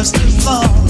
just as long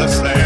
the skies